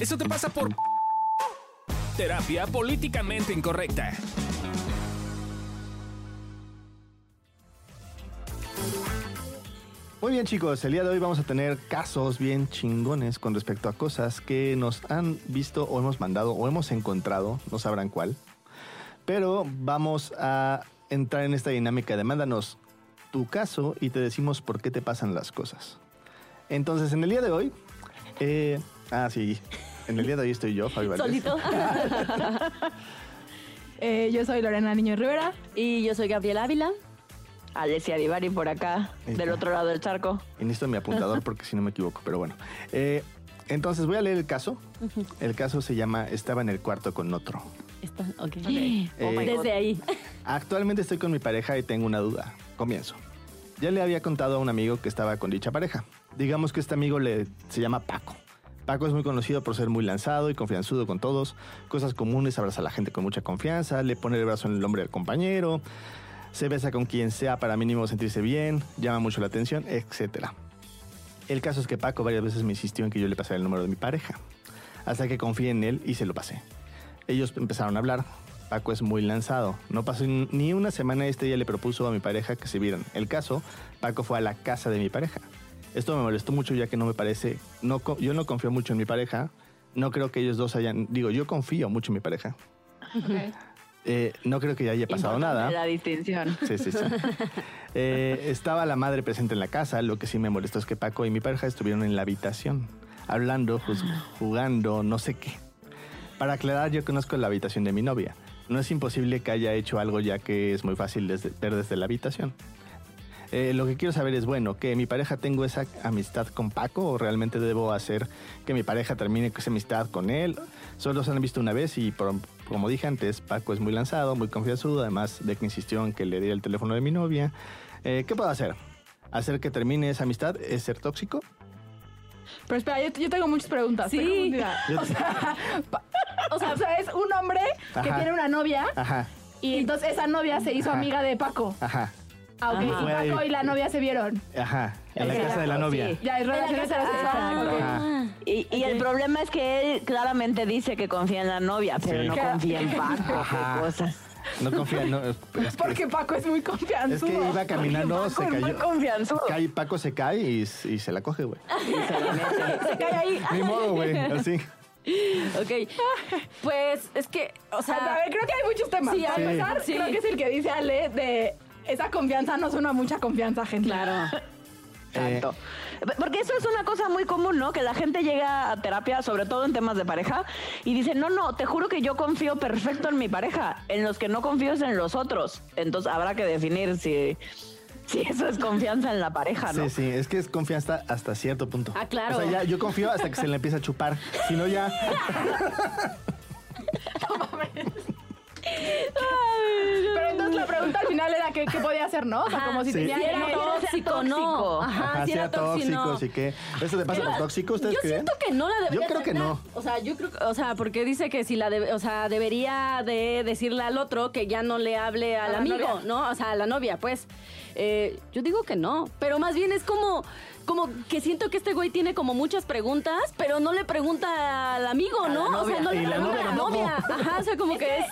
Eso te pasa por terapia políticamente incorrecta. Muy bien chicos, el día de hoy vamos a tener casos bien chingones con respecto a cosas que nos han visto o hemos mandado o hemos encontrado, no sabrán cuál. Pero vamos a entrar en esta dinámica de mándanos tu caso y te decimos por qué te pasan las cosas. Entonces, en el día de hoy, eh, ah, sí, en el día de hoy estoy yo, Fabi Valdés. Solito. Eh, yo soy Lorena Niño Rivera. y yo soy Gabriela Ávila. Alessia Divari por acá, del otro lado del charco. Y necesito mi apuntador porque si no me equivoco, pero bueno. Eh, entonces voy a leer el caso. El caso se llama Estaba en el cuarto con otro. Está, ok. Oh my Desde ahí. Actualmente estoy con mi pareja y tengo una duda. Comienzo. Ya le había contado a un amigo que estaba con dicha pareja. Digamos que este amigo le, se llama Paco. Paco es muy conocido por ser muy lanzado y confianzudo con todos. Cosas comunes, abraza a la gente con mucha confianza, le pone el brazo en el hombro del compañero, se besa con quien sea para mínimo sentirse bien, llama mucho la atención, etc. El caso es que Paco varias veces me insistió en que yo le pasara el número de mi pareja. Hasta que confié en él y se lo pasé. Ellos empezaron a hablar. Paco es muy lanzado. No pasó ni una semana este día le propuso a mi pareja que se vieran. El caso, Paco fue a la casa de mi pareja. Esto me molestó mucho ya que no me parece, no, co- yo no confío mucho en mi pareja. No creo que ellos dos hayan, digo, yo confío mucho en mi pareja. Eh, no creo que ya haya pasado nada. La distinción. Sí, sí, sí. Eh, estaba la madre presente en la casa. Lo que sí me molestó es que Paco y mi pareja estuvieron en la habitación, hablando, juz- jugando, no sé qué. Para aclarar, yo conozco la habitación de mi novia. No es imposible que haya hecho algo ya que es muy fácil desde- ver desde la habitación. Eh, lo que quiero saber es, bueno, que mi pareja tengo esa amistad con Paco o realmente debo hacer que mi pareja termine esa amistad con él. Solo se han visto una vez y por- como dije antes, Paco es muy lanzado, muy confianzudo, además de que insistió en que le diera el teléfono de mi novia. Eh, ¿Qué puedo hacer? ¿Hacer que termine esa amistad? ¿Es ser tóxico? Pero espera, yo, yo tengo muchas preguntas. Sí. O sea, o sea, o sea, es un hombre que Ajá. tiene una novia Ajá, y entonces esa novia se hizo Ajá. amiga de Paco. ajá, Ah, ok. Ajá. Y Paco y la novia se vieron. ajá. En la Exacto, casa de la novia. sí. Ya, es relación En la casa- heterosexual. ok. Ajá. Y, y el problema es que él claramente dice que confía en la novia, pero Sí. no ¿Qué? confía en Paco. Ajá. Cosas. No confía, no. Es, es que- Porque Paco es muy es confianzudo. que iba caminando, Paco se es muy cayó. confianzudo. Cae, Paco se cae y, y se la coge, güey. Se cae ahí. Ni modo, güey. Así. Ok. Pues es que, o A sea. ver, creo que hay muchos temas. Sí, Para hay- empezar, sí. creo que es el que dice Ale de esa confianza no suena a mucha confianza, gente. Claro. Exacto. Porque eso es una cosa muy común, ¿no? Que la gente llega a terapia, sobre todo en temas de pareja, y dice, no, no, te juro que yo confío perfecto en mi pareja. En los que no confío es en los otros. Entonces habrá que definir si, si eso es confianza en la pareja, ¿no? Sí, sí, es que es confianza hasta cierto punto. Ah, claro. O sea, ya, yo confío hasta que se le empieza a chupar. Si no, ya. Entonces la pregunta al final era qué, qué podía hacer, ¿no? O sea, Ajá. como si Sí. tenía Si era tóxico, no. Ajá, Ajá, si era tóxico, no. sí que. ¿Eso te pasa por tóxico? ¿Ustedes yo creen? siento que no la debería Yo creo que no. O sea, yo creo que, o sea, porque dice que si la debe- o sea, debería de decirle al otro que ya no le hable al A amigo. ¿no? O sea, a la novia, pues. Eh, yo digo que no, pero más bien es como como que siento que este güey tiene como muchas preguntas, pero no le pregunta al amigo, A ¿no? O sea, no le pregunta a la novia. Ajá, o sea, como que es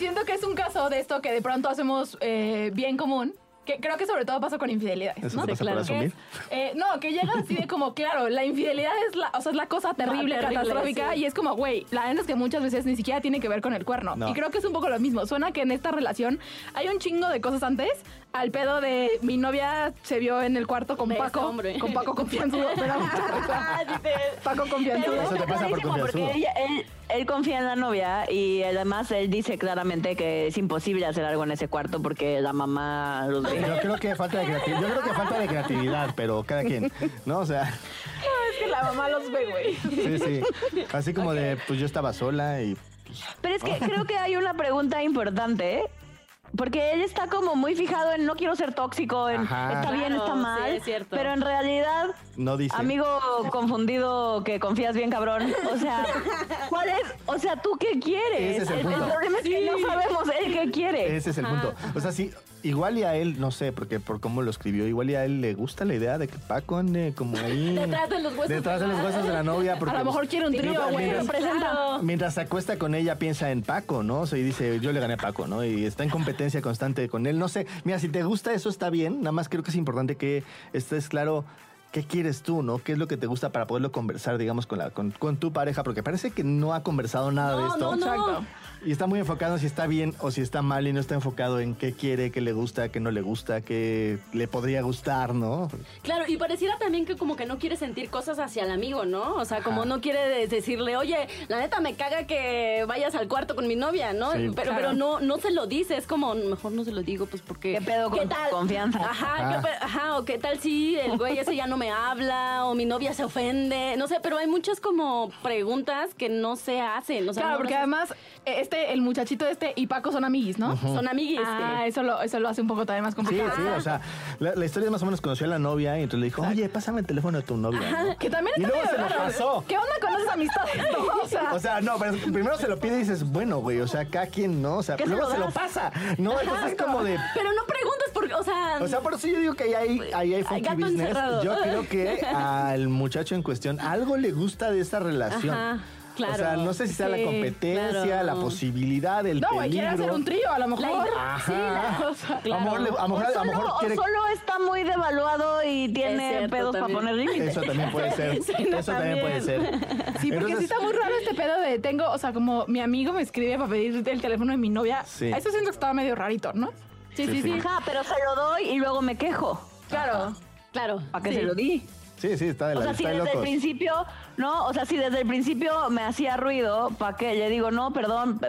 Siento que es un caso de esto que de pronto hacemos eh, bien común. Que creo que sobre todo pasa con infidelidades. Eso ¿no? pasa claro. por Que asumir. es, eh, no, que llega así de como, claro, la infidelidad es la, o sea, es la cosa terrible, terrible, catastrófica, sí. y es como, güey, la verdad es que muchas veces ni siquiera tiene que ver con el cuerno. No. Y creo que es un poco lo mismo. Suena que en esta relación hay un chingo de cosas antes, al pedo de mi novia se vio en el cuarto con De este Paco, hombre. con Paco confianzudo, risa. Paco confianzudo. Eso te pasa por confianzudo. él, él- él confía en la novia y además él dice claramente que es imposible hacer algo en ese cuarto porque la mamá los. Yo creo que falta de creatividad. Yo creo que falta de creatividad, pero cada quien. ¿No? O sea, Es que la mamá los ve, güey. sí, sí. Así como de, pues yo estaba sola y. pues, Pero es que creo que hay una pregunta importante, ¿eh? Porque él está como muy fijado en no quiero ser tóxico, en Ajá. está bien, Claro, está sí, mal. es cierto. Pero en realidad, No dice. amigo confundido que confías bien cabrón, o sea, ¿cuál es? O sea, ¿tú qué quieres? Ese es el punto. problema es que no sabemos él qué quiere. Ese es el punto. O sea, sí, igual y a él, no sé, porque por cómo lo escribió, igual y a él le gusta la idea de que Paco ande como ahí. Detrás de los huesos Detrás de los huesos de la novia. Porque, A lo mejor quiere un trío, güey. mientras-. Mientras se acuesta con ella, piensa en Paco, ¿no? O sea, y dice, yo le gané a Paco, ¿no? Y está en competencia constante con él. No sé, mira, si te gusta eso está bien. Nada más creo que es importante que estés claro qué quieres tú, ¿no? ¿Qué es lo que te gusta para poderlo conversar, digamos, con, la, con, con tu pareja? Porque parece que no ha conversado nada de esto. no, no. Exacto. Y está muy enfocado en si está bien o si está mal y no está enfocado en qué quiere, qué le gusta, qué no le gusta, qué le podría gustar, ¿no? Claro, y pareciera también que como que no quiere sentir cosas hacia el amigo, ¿no? O sea, como no quiere de- decirle, oye, la neta me caga que vayas al cuarto con mi novia, ¿no? Sí. pero Claro. pero no, no se lo dice, es como, mejor no se lo digo, pues porque... ¿Qué pedo con tu confianza? Ajá, Ajá. ¿qué ajá, o qué tal si el güey ese ya no me habla, o mi novia se ofende, no sé, pero hay muchas como preguntas que no se hacen, o sea, Claro, no porque además, eh, este, el muchachito este y Paco son amiguis, ¿no? son amiguis. Ah, eso lo, eso lo hace un poco también más Sí, complicado. sí, o sea, la, la historia es más o menos conoció a la novia y entonces le dijo, oye, pásame el teléfono de tu novia. ¿no? Que también Y luego se lo raro. pasó. ¿Qué onda con esas amistades? no? O sea, O sea, no, pero primero se lo pide y dices, bueno, güey, o sea, cada quien, ¿no? O sea, ¿Qué se luego lo se lo pasa. No, entonces es como de... Pero no preguntes porque, o sea... O sea, por eso yo digo que ahí hay, ahí hay funky business. encerrado. Yo creo que al muchacho en cuestión algo le gusta de esa relación. Ajá, claro. O sea, no sé si sea la competencia, claro. la posibilidad, el no, güey, quiere peligro. hacer un trío, a lo mejor. Ajá. Sí, la- O sea, A lo mejor, le- a lo O mejor, a lo solo, o quiere... solo está muy devaluado y tiene cierto, pedos para poner límites. Eso también puede ser. Sí, no, Eso también puede ser. Sí, porque Entonces- sí está muy raro este pedo de tengo, o sea, como mi amigo me escribe para pedir el teléfono de mi novia. Sí. Eso siento que estaba medio rarito, ¿no? Sí, Sí, sí, sí. Ajá, pero se lo doy y luego me quejo. Claro, claro. ¿Para qué sí. se lo di? Sí, sí, está de O la sea, si desde el principio, no, o sea, si desde el principio me hacía ruido, ¿para qué? Le digo, no, perdón,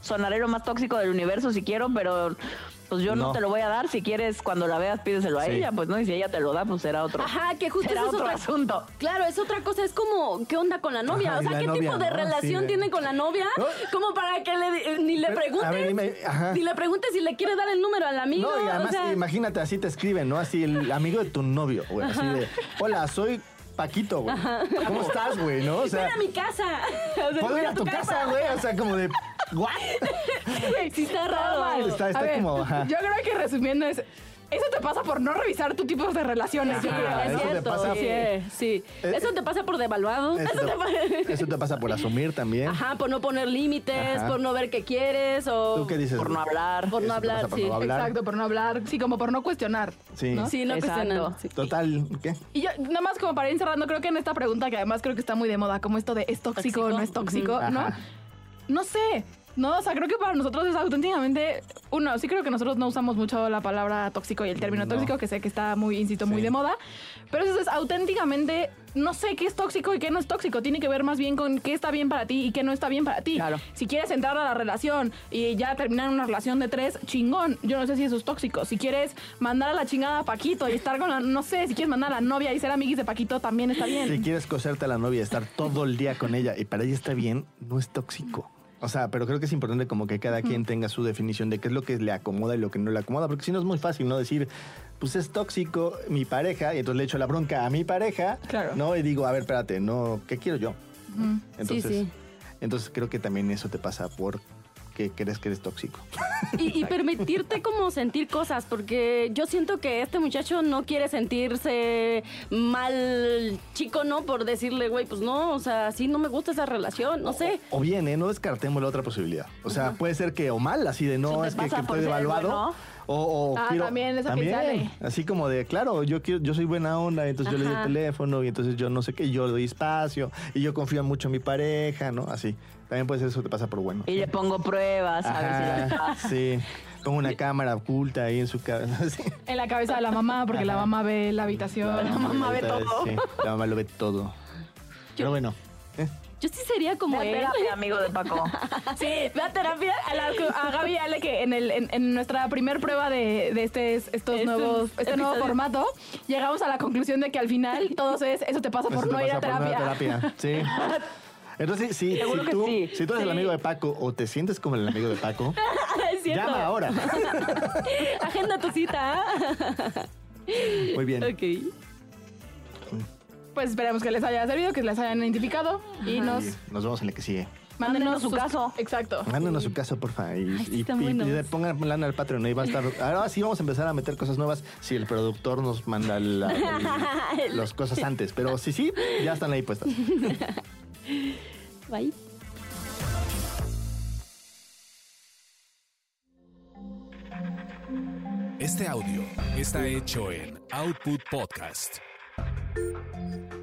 sonaré lo más tóxico del universo si quiero, pero pues yo no, No. te lo voy a dar. Si quieres, cuando la veas, pídeselo a Sí. ella, pues no, y si ella te lo da, pues será otro. Ajá, que justo será eso es otro otra asunto. Claro, es otra cosa, es como, ¿qué onda con la novia? Ajá, o sea, ¿qué novia, tipo de ¿no? relación Sí, tiene con la novia? No. Como para que le, di- ni le preguntes, ver, dime, ajá. ni le preguntes si le quiere dar el número al amigo. No, y o además, sea, imagínate, así te escriben, ¿no? Así, el amigo de tu novio, güey. Así de, hola, soy Paquito, güey. ¿Cómo estás, güey? ¿No? O sea, ven a mi casa. O sea, ¿puedo ir a tu casa, güey? O sea, como de, ¿what? Sí, está raro. Está, está A ver, como, ajá. Yo creo que resumiendo es, eso te pasa por no revisar tu tipo de relaciones. Yo creo. Es eso te cierto. pasa- sí, sí. Eh, Eso te pasa por devaluado. Eso Eso te pasa- te, eso te pasa por asumir también. Ajá, por no poner límites, Ajá. por no ver qué quieres o ¿Tú qué dices? Por no hablar. por no te hablar, por sí. no hablar. Exacto, por no hablar. Sí, como por no cuestionar. Sí. ¿no? Sí, no Exacto. cuestionando. sí. Total, ¿qué? Y yo, nada más como para ir cerrando, creo que en esta pregunta, que además creo que está muy de moda, como esto de es tóxico o no es tóxico. ¿no? Ajá. No sé. No, o sea, creo que para nosotros es auténticamente. Uno, sí creo que nosotros no usamos mucho la palabra tóxico y el término No. tóxico, que sé que está muy, insisto, muy de moda. Pero eso es auténticamente. No sé qué es tóxico y qué no es tóxico. Tiene que ver más bien con qué está bien para ti y qué no está bien para ti. Claro. Si quieres entrar a la relación y ya terminar una relación de tres, chingón. Yo no sé si eso es tóxico. Si quieres mandar a la chingada a Paquito y estar con la. No sé, si quieres mandar a la novia y ser amiguis de Paquito, también está bien. Si quieres coserte a la novia, estar todo el día con ella y para ella está bien, no es tóxico. O sea, pero creo que es importante como que cada quien tenga su definición de qué es lo que le acomoda y lo que no le acomoda, porque si no es muy fácil, ¿no? Decir, pues es tóxico mi pareja y entonces le echo la bronca a mi pareja, Claro. ¿no? Y digo, a ver, espérate, no, ¿qué quiero yo? Entonces, sí. entonces creo que también eso te pasa por que crees que eres tóxico. Y, y permitirte como sentir cosas, porque yo siento que este muchacho no quiere sentirse mal chico, ¿no? Por decirle, güey, pues no, o sea, sí, no me gusta esa relación, no sé. O bien, ¿eh? No descartemos la otra posibilidad. O sea, puede ser que o mal, así de no, te es que, estoy devaluado. bueno. O, o Ah, quiero, también, esa piénsale. Así como de, claro, yo quiero, yo soy buena onda, entonces yo le doy el Ajá. teléfono y entonces yo no sé qué, yo le doy espacio y yo confío mucho en mi pareja, ¿no? Así. También puede ser eso te pasa por bueno. Y le pongo pruebas, a ver si Ajá, sí. Pongo una cámara oculta ahí en su cabeza. Sí. En la cabeza de la mamá, porque la Ajá. mamá ve la habitación. La mamá ve ahorita, todo. sí, la mamá lo ve todo. Pero bueno. ¿eh? Yo sí sería como Ve a él. terapia, amigo de Paco. Sí, ve a terapia. A, la- a Gaby y Ale que en, el, en, en nuestra primer prueba de, de este, estos Estos nuevos, este nuevo episodios. formato, llegamos a la conclusión de que al final todos es, eso te pasa por te no ir a pasa por no ir a terapia. terapia. Sí. Entonces, sí, Seguro si, que tú, sí. si tú eres el Sí. amigo de Paco o te sientes como el amigo de Paco, es cierto. llama ahora. Agenda tu cita. Muy bien. ok. Pues esperemos que les haya servido, que les hayan identificado y nos Y nos vemos en el que sigue. Mándenos su sus- caso. Exacto. Mándenos su caso, porfa. Y, Ay, sí, y- están y- buenos. y de- pongan lana al Patreon. Ahí va a estar. Ahora sí vamos a empezar a meter cosas nuevas si el productor nos manda la- el- las cosas antes. Pero si sí, ya están ahí puestas. Bye. Este audio está hecho en Output Podcast. Thank you.